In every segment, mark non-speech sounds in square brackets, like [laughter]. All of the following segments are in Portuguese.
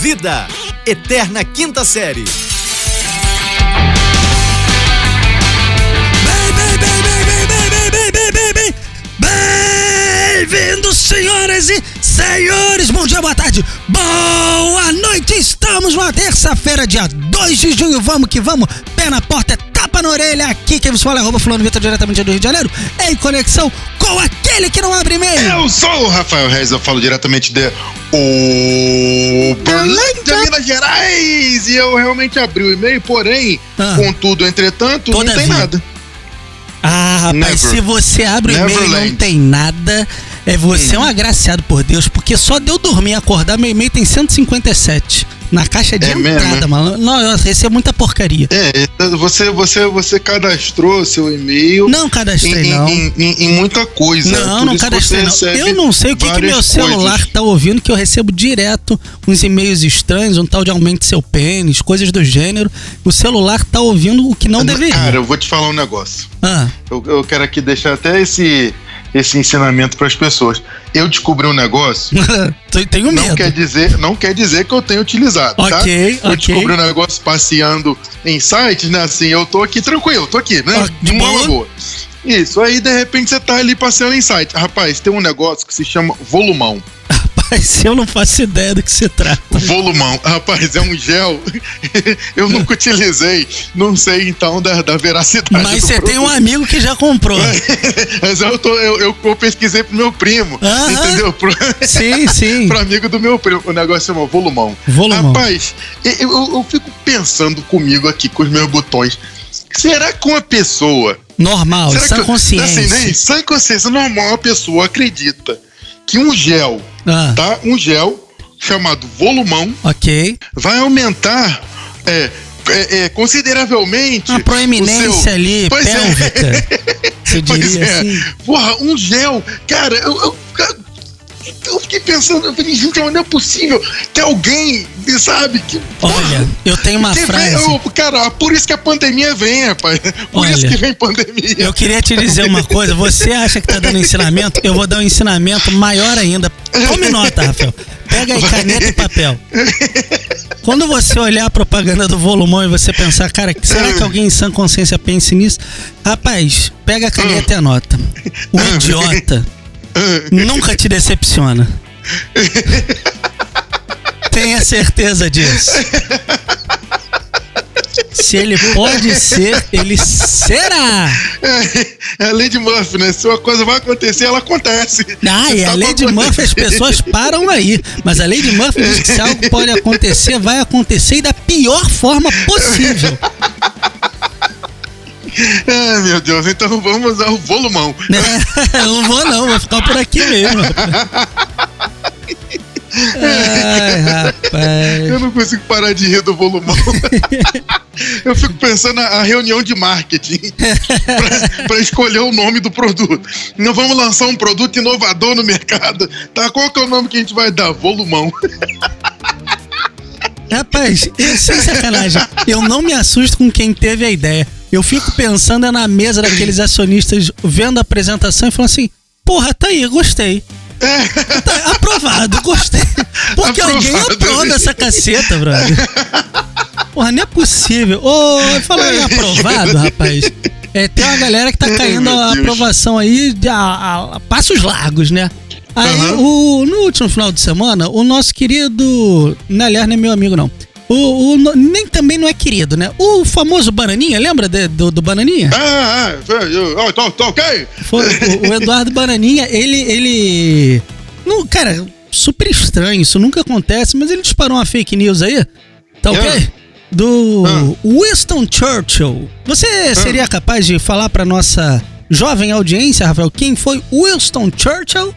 Vida, Eterna Quinta Série. Bem-vindos, senhoras e senhores! Bom dia, boa tarde, boa noite! Estamos na terça-feira, dia 2 de junho. Vamos que vamos! Pé na porta, é tapa na orelha. Aqui quem vos fala é arroba fulano Vitor, diretamente do Rio de Janeiro. Em conexão com aquele que não abre e-mail. Eu sou o Rafael Reis, eu falo diretamente de Uberlândia, Minas Gerais! E eu realmente abri o e-mail, porém, Ah. contudo, entretanto, não tem Todavia. nada. Ah, rapaz, Never. se você abre o e-mail e não tem nada, é você é um agraciado por Deus, porque só de eu dormir e acordar, meu e-mail tem 157 na caixa de É mesmo, entrada, é? mano. Não, eu recebo muita porcaria. É, você, você, você cadastrou seu e-mail Não cadastrei, em, não. em- em- em muita coisa. Não, não cadastrei, não. Eu não sei o que, que meu celular coisas. tá ouvindo, que eu recebo direto uns e-mails estranhos, um tal de aumente seu pênis, coisas do gênero. O celular tá ouvindo o que não deveria. Cara, eu vou te falar um negócio. Ah, Eu, eu quero aqui deixar até esse, esse ensinamento para as pessoas. Eu descobri um negócio [laughs] tenho Não medo. quer dizer, não quer dizer que eu tenho utilizado, tá? Ok, Eu descobri um negócio passeando em sites, né? Assim, eu tô aqui tranquilo, tô aqui, né? Ah, de boa. boa. Isso, aí de repente você tá ali passeando em site. Rapaz, tem um negócio que se chama volumão. [laughs] Rapaz, eu não faço ideia do que se trata. Volumão. Rapaz, é um gel. [laughs] eu nunca utilizei. Não sei então da, da veracidade. Mas você tem um amigo que já comprou. [laughs] Mas eu, tô, eu, eu, eu pesquisei pro meu primo. Entendeu? Pro, [laughs] Sim, sim. pro amigo do meu primo. O negócio chama volumão. Volumão. Rapaz, eu, eu- eu fico pensando comigo aqui com os meus botões. Será que uma pessoa. Normal, sã que, consciência. Assim, né? Sã consciência normal, uma pessoa acredita que um gel, Ah, tá? Um gel chamado volumão ok. vai aumentar é, é, é, consideravelmente. Uma proeminência seu- ali, Pois é. pélvica. [laughs] Você Pois diria é. assim. Porra, um gel. Cara, eu, eu, eu fiquei pensando, eu falei, gente, não é possível que alguém, sabe, que. Olha, eu tenho uma frase. Vem, eu- cara, por isso que a pandemia vem, rapaz. Por Olha, isso que vem pandemia. Eu queria te dizer uma coisa. Você acha que tá dando ensinamento? Eu vou dar um ensinamento maior ainda. Tome nota, Rafael. Pega aí caneta e papel. Quando você olhar a propaganda do volumão e você pensar, cara, será que alguém em sã consciência pense nisso? Rapaz, pega a caneta e anota. O idiota [laughs] nunca te decepciona. [laughs] Tenha certeza disso. Se ele pode ser, ele será. É a lei de Murphy, né? Se uma coisa vai acontecer, ela acontece. Ah, e a Tá lei de. Murphy as pessoas param aí. Mas a lei de Murphy diz que se algo pode acontecer, vai acontecer e da pior forma possível. Ai, meu Deus, então vamos ao volumão. [laughs] Eu não vou não, vou ficar por aqui mesmo. Ai, rapaz. Eu não consigo parar de rir do volumão. [laughs] Eu fico pensando na reunião de marketing pra escolher o nome do produto. Não vamos lançar um produto inovador no mercado. Tá? Qual que é o nome que a gente vai dar? Volumão. Rapaz, eu, sem sacanagem, eu não me assusto com quem teve a ideia. Eu fico pensando é na mesa daqueles acionistas vendo a apresentação e falando assim: porra, tá aí, gostei. Tá aprovado, gostei. Porque alguém Aprovado. aprova essa caceta, brother. Porra, não é possível. Ô, falando em aprovado, rapaz. É, tem uma galera que tá Ai, caindo a aprovação aí de, a, a- a passos largos, né? Aí, Aham. o, no último final de semana, o nosso querido. Não, aliás, não é meu amigo, não. O, o nem também não é querido, né? O famoso Bananinha, lembra de- do, do Bananinha? Ah, ah, ó, tô, tô ok? Foi o, o [laughs] Eduardo Bananinha, ele. ele não, cara, super estranho, isso nunca acontece, mas ele disparou uma fake news aí, tá ok? Ah. Do Winston Churchill. Você seria capaz de falar pra nossa jovem audiência, Rafael, quem foi Winston Churchill?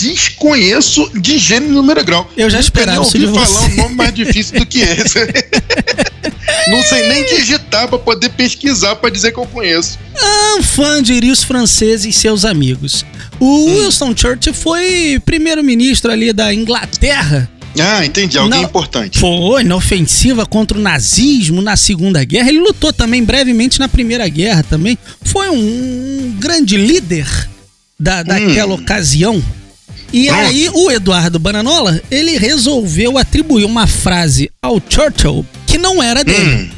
Desconheço de gênero número grau. Eu já esperava nem isso ouvi de falar um nome mais difícil do que esse. [laughs] Não sei nem digitar pra poder pesquisar pra dizer que eu conheço. Um fã diria os franceses e seus amigos. O Winston Churchill foi primeiro-ministro ali da Inglaterra Ah, entendi. Alguém Não. importante. Foi na ofensiva contra o nazismo na Segunda Guerra. Ele lutou também brevemente na Primeira Guerra também. Foi um grande líder da, daquela ocasião. E aí o Eduardo Bananola, ele resolveu atribuir uma frase ao Churchill que não era dele.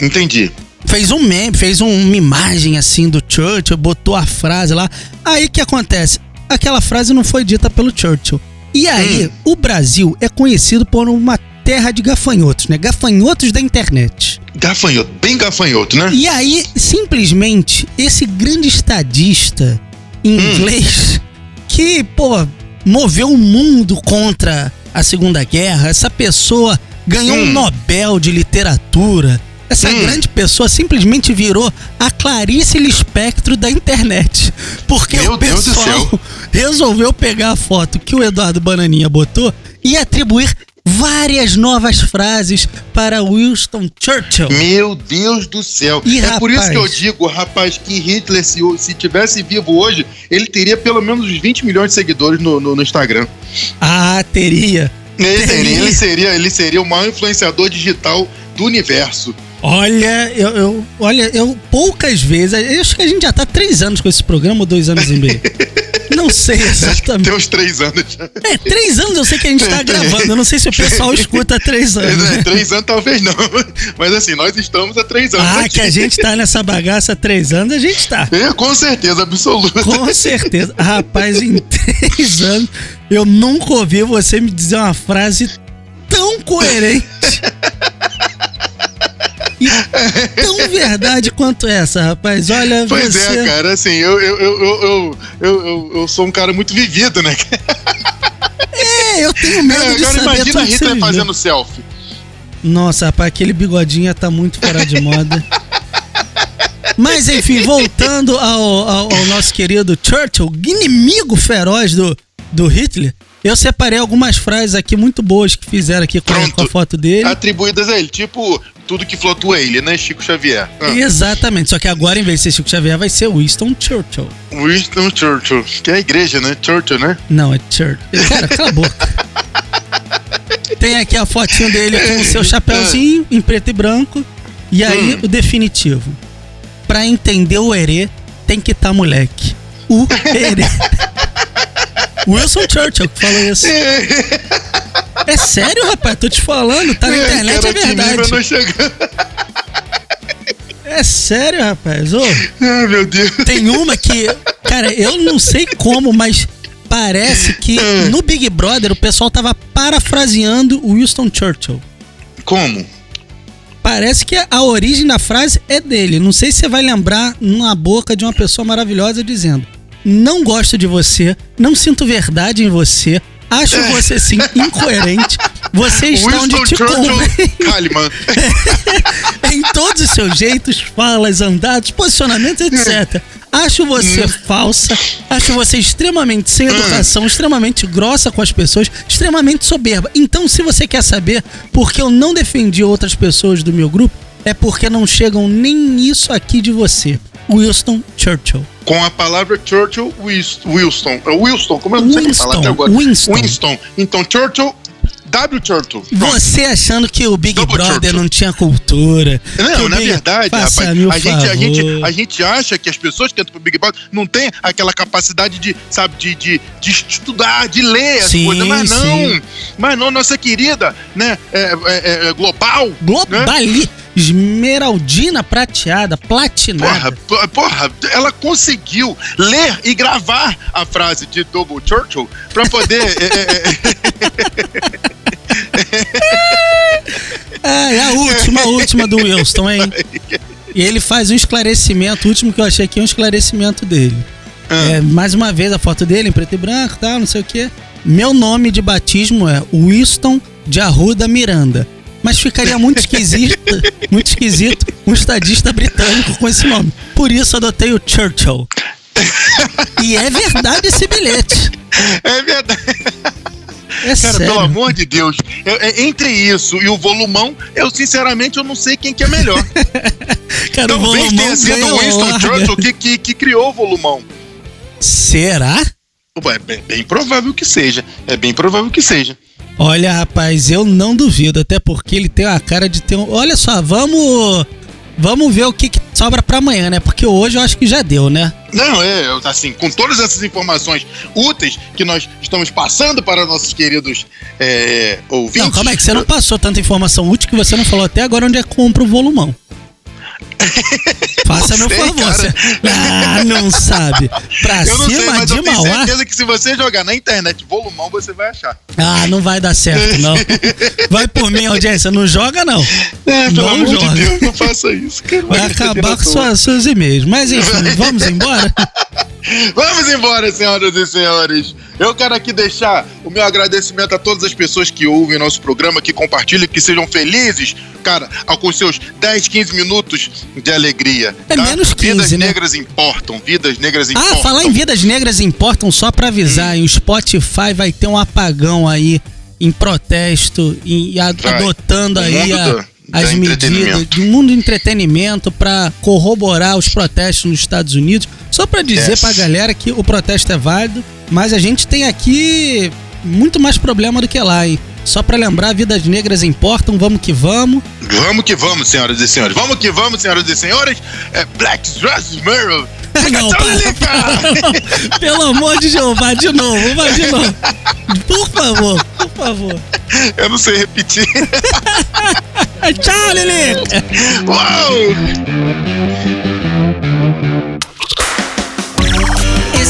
Hum, entendi. Fez um meme, fez um- uma imagem assim do Churchill, botou a frase lá. Aí o que acontece? Aquela frase não foi dita pelo Churchill. E aí, Hum. o Brasil é conhecido por uma terra de gafanhotos, né? Gafanhotos da internet. Gafanhoto, bem gafanhoto, né? E aí, simplesmente, esse grande estadista inglês que, pô, moveu o mundo contra a Segunda Guerra, essa pessoa ganhou um Hum. Nobel de literatura. Essa Hum. grande pessoa simplesmente virou a Clarice Lispector da internet. Porque Meu o pessoal [laughs] resolveu pegar a foto que o Eduardo Bananinha botou e atribuir várias novas frases para Winston Churchill. Meu Deus do céu. Ih, é por isso que eu rapaz. digo, rapaz, que Hitler, se, se tivesse vivo hoje, ele teria pelo menos uns 20 milhões de seguidores no, no, no Instagram. Ah, teria. Ele seria, Teria. ele, seria, ele seria o maior influenciador digital do universo. Olha, eu, eu- olha, eu poucas vezes. Eu acho que a gente já tá três anos com esse programa, ou dois anos e meio. [laughs] Não sei [laughs] exatamente. Tem uns três anos já. É, três anos eu sei que a gente tá gravando. Eu não sei se o pessoal escuta há três anos. É, três anos talvez não. Mas assim, nós estamos há três anos. Ah, aqui. que a gente tá nessa bagaça há três anos, a gente tá. É, com certeza, absoluta. Com certeza. Rapaz, em três anos, eu nunca ouvi você me dizer uma frase tão coerente. E tão verdade quanto essa, rapaz. Olha, Pois você... é, cara, assim, eu, eu, eu, eu, eu, sou um cara muito vivido, né? É, eu tenho medo É, de agora saber imagina que você Hitler viveu. fazendo selfie. Nossa, rapaz, aquele bigodinho tá muito fora de moda. Mas enfim, voltando ao, ao- ao nosso querido Churchill, inimigo feroz do, do Hitler, eu separei algumas frases aqui muito boas que fizeram aqui com, a- Pronto. a foto dele. Atribuídas a ele, tipo, tudo que flutua ele, né? Chico Xavier. Ah, Exatamente, só que agora em vez de ser Chico Xavier vai ser Winston Churchill. Winston Churchill, que é a igreja, né? Churchill, né? Não, é Churchill. Cara, cala a boca. [laughs] Tem aqui a fotinho dele com o seu chapéuzinho em preto e branco. E aí, Hum. o definitivo. Pra entender o herê, tem que estar moleque. O herê. [laughs] Wilson Churchill que falou isso. É sério, rapaz? Tô te falando, tá na internet, é que nível verdade. É sério, rapaz. Ô, Ai, meu Deus. tem uma que, cara, eu não sei como, mas parece que Hum. no Big Brother o pessoal tava parafraseando o Winston Churchill. Como? Parece que a origem da frase é dele. Não sei se você vai lembrar na boca de uma pessoa maravilhosa dizendo: Não gosto de você, não sinto verdade em você, acho você sim incoerente. Você está onde Winston te convém. [laughs] Em todos os seus jeitos, falas, andados, posicionamentos, etc. Acho você falsa, acho você extremamente sem educação, extremamente grossa com as pessoas, extremamente soberba. Então, se você quer saber por que eu não defendi outras pessoas do meu grupo, é porque não chegam nem isso aqui de você. Winston Churchill. Com a palavra Churchill Wilson. É Wilson, como eu não sei como falar até agora. Winston. Winston. Então, Churchill, W. Churchill. Você achando que o Big Double Brother não tinha cultura. Não, na Big- verdade, Faça rapaz, a gente, a, gente, a gente acha que as pessoas que entram pro Big Brother não têm aquela capacidade de, sabe, de, de, de estudar, de ler as Sim, coisas. Mas não, sim. mas não, nossa querida, né, é, é- é global. Né? Esmeraldina prateada, platinada. Porra, porra, ela conseguiu ler e gravar a frase de Double Churchill pra poder. [laughs] é, é, é, É, é a última, a última do Wilson, hein? E ele faz um esclarecimento, o último que eu achei aqui é um esclarecimento dele. Ah. É, mais uma vez a foto dele em preto e branco, tal, não sei o quê. Meu nome de batismo é Winston de Arruda Miranda. Mas ficaria muito esquisito, [laughs] muito esquisito um estadista britânico com esse nome. Por isso adotei o Churchill. E é verdade esse bilhete. é verdade. É Cara, sério. pelo amor de Deus. eu- é, entre isso e o volumão, eu sinceramente eu não sei quem que é melhor. [laughs] Cara, Talvez tenha sido o Winston larga. Churchill que, que, que criou o volumão. Será? É bem, bem provável que seja. É bem provável que seja. Olha, rapaz, eu não duvido, até porque ele tem a cara de ter um. Olha só, vamos. Vamos ver o que, que sobra pra amanhã, né? Porque hoje eu acho que já deu, né? Não, é, assim, com todas essas informações úteis que nós estamos passando para nossos queridos é, ouvintes. Não, calma aí, que você não passou tanta informação útil que você não falou até agora onde é que compra o volumão. [laughs] Faça meu sei, favor. Você... Ah, não sabe. Pra Eu não sei, cima mas de eu tenho Mauá. certeza que se você jogar na internet volumão, você vai achar. Ah, não vai dar certo, não. [laughs] Vai por mim, audiência. Não joga, não. É, pelo Não amor joga. de Deus, não faça isso. cara. Vai acabar com sua, seus e-mails. Mas enfim, vamos embora? [laughs] Vamos embora, senhoras e senhores. Eu quero aqui deixar o meu agradecimento a todas as pessoas que ouvem nosso programa, que compartilham, que sejam felizes, cara, com seus 10, 15 minutos de alegria. É tá? menos 15, Vidas né? negras importam, vidas negras importam. Ah, falar em vidas negras importam, só pra avisar, hein? o Spotify vai ter um apagão aí em protesto e Vai. adotando aí a- da- as da medidas do mundo do entretenimento pra corroborar os protestos nos Estados Unidos. Só pra dizer Yes. pra galera que o protesto é válido, mas a gente tem aqui muito mais problema do que lá, hein? Só pra lembrar, vidas negras importam, vamos que vamos. Vamos que vamos, senhoras e senhores. Vamos que vamos, senhoras e senhores. É Black Dress Mirror. [laughs] Não, para, [laughs] Pelo amor de Jeová, de novo, vai de novo. [laughs] Por favor, por favor. Eu não sei repetir. Tchau, Lili! Uau!